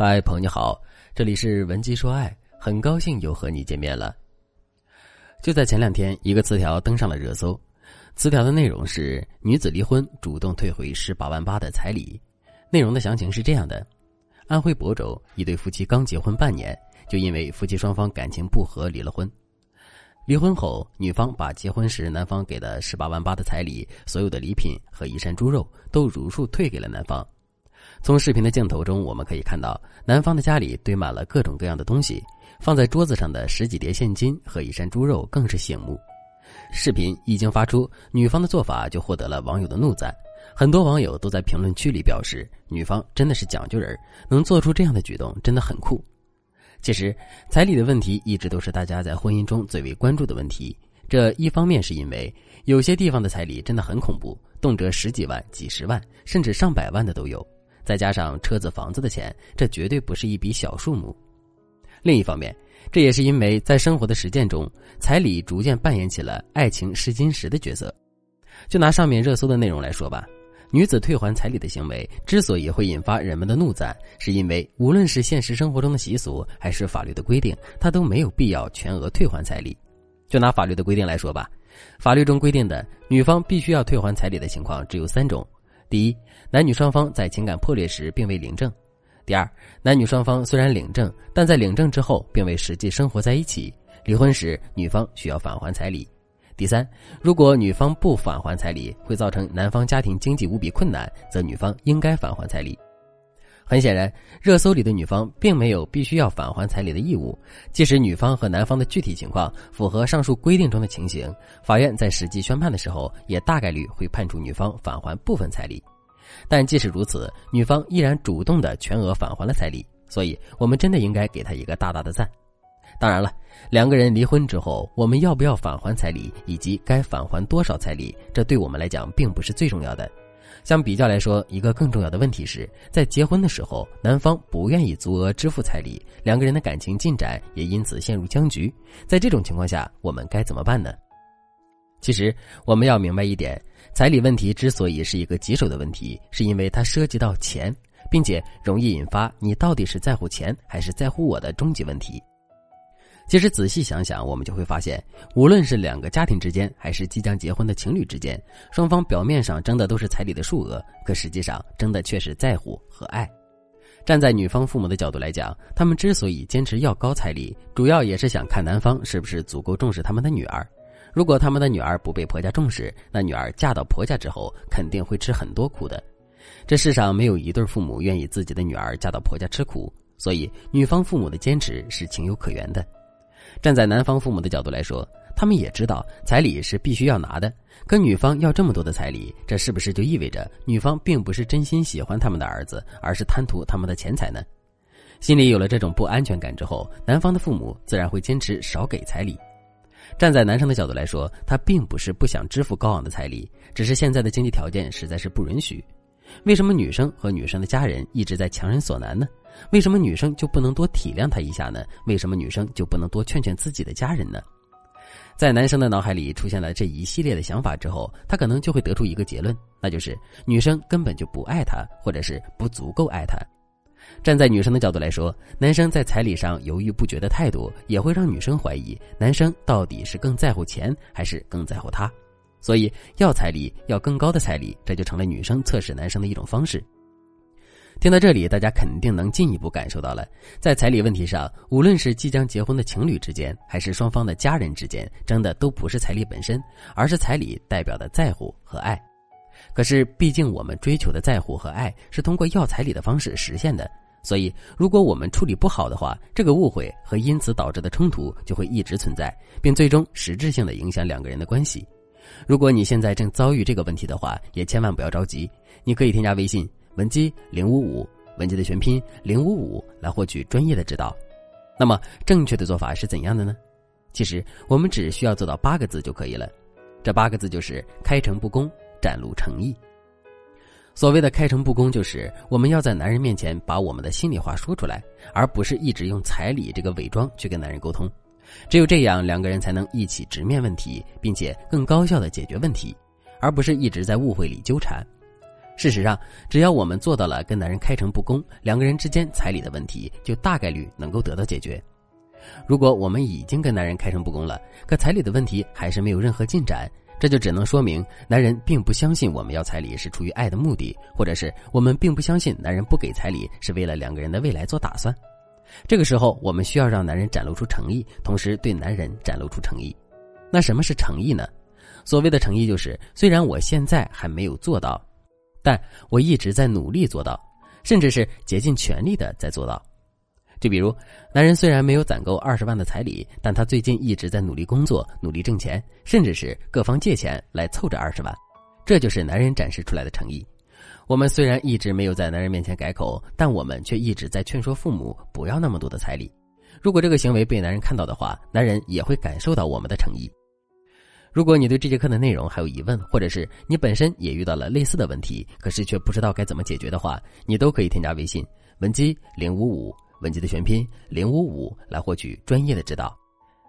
嗨，朋友你好，这里是文姬说爱，很高兴又和你见面了。就在前两天，一个词条登上了热搜，词条的内容是女子离婚主动退回十八万八的彩礼。内容的详情是这样的：安徽亳州一对夫妻刚结婚半年，就因为夫妻双方感情不和离了婚。离婚后，女方把结婚时男方给的十八万八的彩礼、所有的礼品和一山猪肉都如数退给了男方。从视频的镜头中，我们可以看到男方的家里堆满了各种各样的东西，放在桌子上的十几叠现金和一山猪肉更是醒目。视频一经发出，女方的做法就获得了网友的怒赞，很多网友都在评论区里表示，女方真的是讲究人，能做出这样的举动真的很酷。其实，彩礼的问题一直都是大家在婚姻中最为关注的问题。这一方面是因为有些地方的彩礼真的很恐怖，动辄十几万、几十万，甚至上百万的都有。再加上车子、房子的钱，这绝对不是一笔小数目。另一方面，这也是因为在生活的实践中，彩礼逐渐扮演起了爱情试金石的角色。就拿上面热搜的内容来说吧，女子退还彩礼的行为之所以会引发人们的怒赞，是因为无论是现实生活中的习俗，还是法律的规定，她都没有必要全额退还彩礼。就拿法律的规定来说吧，法律中规定的女方必须要退还彩礼的情况只有三种。第一，男女双方在情感破裂时并未领证；第二，男女双方虽然领证，但在领证之后并未实际生活在一起，离婚时女方需要返还彩礼；第三，如果女方不返还彩礼，会造成男方家庭经济无比困难，则女方应该返还彩礼。很显然，热搜里的女方并没有必须要返还彩礼的义务。即使女方和男方的具体情况符合上述规定中的情形，法院在实际宣判的时候，也大概率会判处女方返还部分彩礼。但即使如此，女方依然主动的全额返还了彩礼，所以我们真的应该给她一个大大的赞。当然了，两个人离婚之后，我们要不要返还彩礼，以及该返还多少彩礼，这对我们来讲并不是最重要的。相比较来说，一个更重要的问题是在结婚的时候，男方不愿意足额支付彩礼，两个人的感情进展也因此陷入僵局。在这种情况下，我们该怎么办呢？其实我们要明白一点，彩礼问题之所以是一个棘手的问题，是因为它涉及到钱，并且容易引发你到底是在乎钱还是在乎我的终极问题。其实仔细想想，我们就会发现，无论是两个家庭之间，还是即将结婚的情侣之间，双方表面上争的都是彩礼的数额，可实际上争的却是在乎和爱。站在女方父母的角度来讲，他们之所以坚持要高彩礼，主要也是想看男方是不是足够重视他们的女儿。如果他们的女儿不被婆家重视，那女儿嫁到婆家之后，肯定会吃很多苦的。这世上没有一对父母愿意自己的女儿嫁到婆家吃苦，所以女方父母的坚持是情有可原的。站在男方父母的角度来说，他们也知道彩礼是必须要拿的，跟女方要这么多的彩礼，这是不是就意味着女方并不是真心喜欢他们的儿子，而是贪图他们的钱财呢？心里有了这种不安全感之后，男方的父母自然会坚持少给彩礼。站在男生的角度来说，他并不是不想支付高昂的彩礼，只是现在的经济条件实在是不允许。为什么女生和女生的家人一直在强人所难呢？为什么女生就不能多体谅他一下呢？为什么女生就不能多劝劝自己的家人呢？在男生的脑海里出现了这一系列的想法之后，他可能就会得出一个结论，那就是女生根本就不爱他，或者是不足够爱他。站在女生的角度来说，男生在彩礼上犹豫不决的态度，也会让女生怀疑男生到底是更在乎钱，还是更在乎她。所以，要彩礼，要更高的彩礼，这就成了女生测试男生的一种方式。听到这里，大家肯定能进一步感受到了，在彩礼问题上，无论是即将结婚的情侣之间，还是双方的家人之间，争的都不是彩礼本身，而是彩礼代表的在乎和爱。可是，毕竟我们追求的在乎和爱是通过要彩礼的方式实现的，所以，如果我们处理不好的话，这个误会和因此导致的冲突就会一直存在，并最终实质性的影响两个人的关系。如果你现在正遭遇这个问题的话，也千万不要着急。你可以添加微信文姬零五五，文姬的全拼零五五，来获取专业的指导。那么正确的做法是怎样的呢？其实我们只需要做到八个字就可以了。这八个字就是开诚布公，展露诚意。所谓的开诚布公，就是我们要在男人面前把我们的心里话说出来，而不是一直用彩礼这个伪装去跟男人沟通。只有这样，两个人才能一起直面问题，并且更高效的解决问题，而不是一直在误会里纠缠。事实上，只要我们做到了跟男人开诚布公，两个人之间彩礼的问题就大概率能够得到解决。如果我们已经跟男人开诚布公了，可彩礼的问题还是没有任何进展，这就只能说明男人并不相信我们要彩礼是出于爱的目的，或者是我们并不相信男人不给彩礼是为了两个人的未来做打算。这个时候，我们需要让男人展露出诚意，同时对男人展露出诚意。那什么是诚意呢？所谓的诚意就是，虽然我现在还没有做到。但我一直在努力做到，甚至是竭尽全力的在做到。就比如，男人虽然没有攒够二十万的彩礼，但他最近一直在努力工作，努力挣钱，甚至是各方借钱来凑这二十万。这就是男人展示出来的诚意。我们虽然一直没有在男人面前改口，但我们却一直在劝说父母不要那么多的彩礼。如果这个行为被男人看到的话，男人也会感受到我们的诚意。如果你对这节课的内容还有疑问，或者是你本身也遇到了类似的问题，可是却不知道该怎么解决的话，你都可以添加微信文姬零五五，文姬的全拼零五五，来获取专业的指导。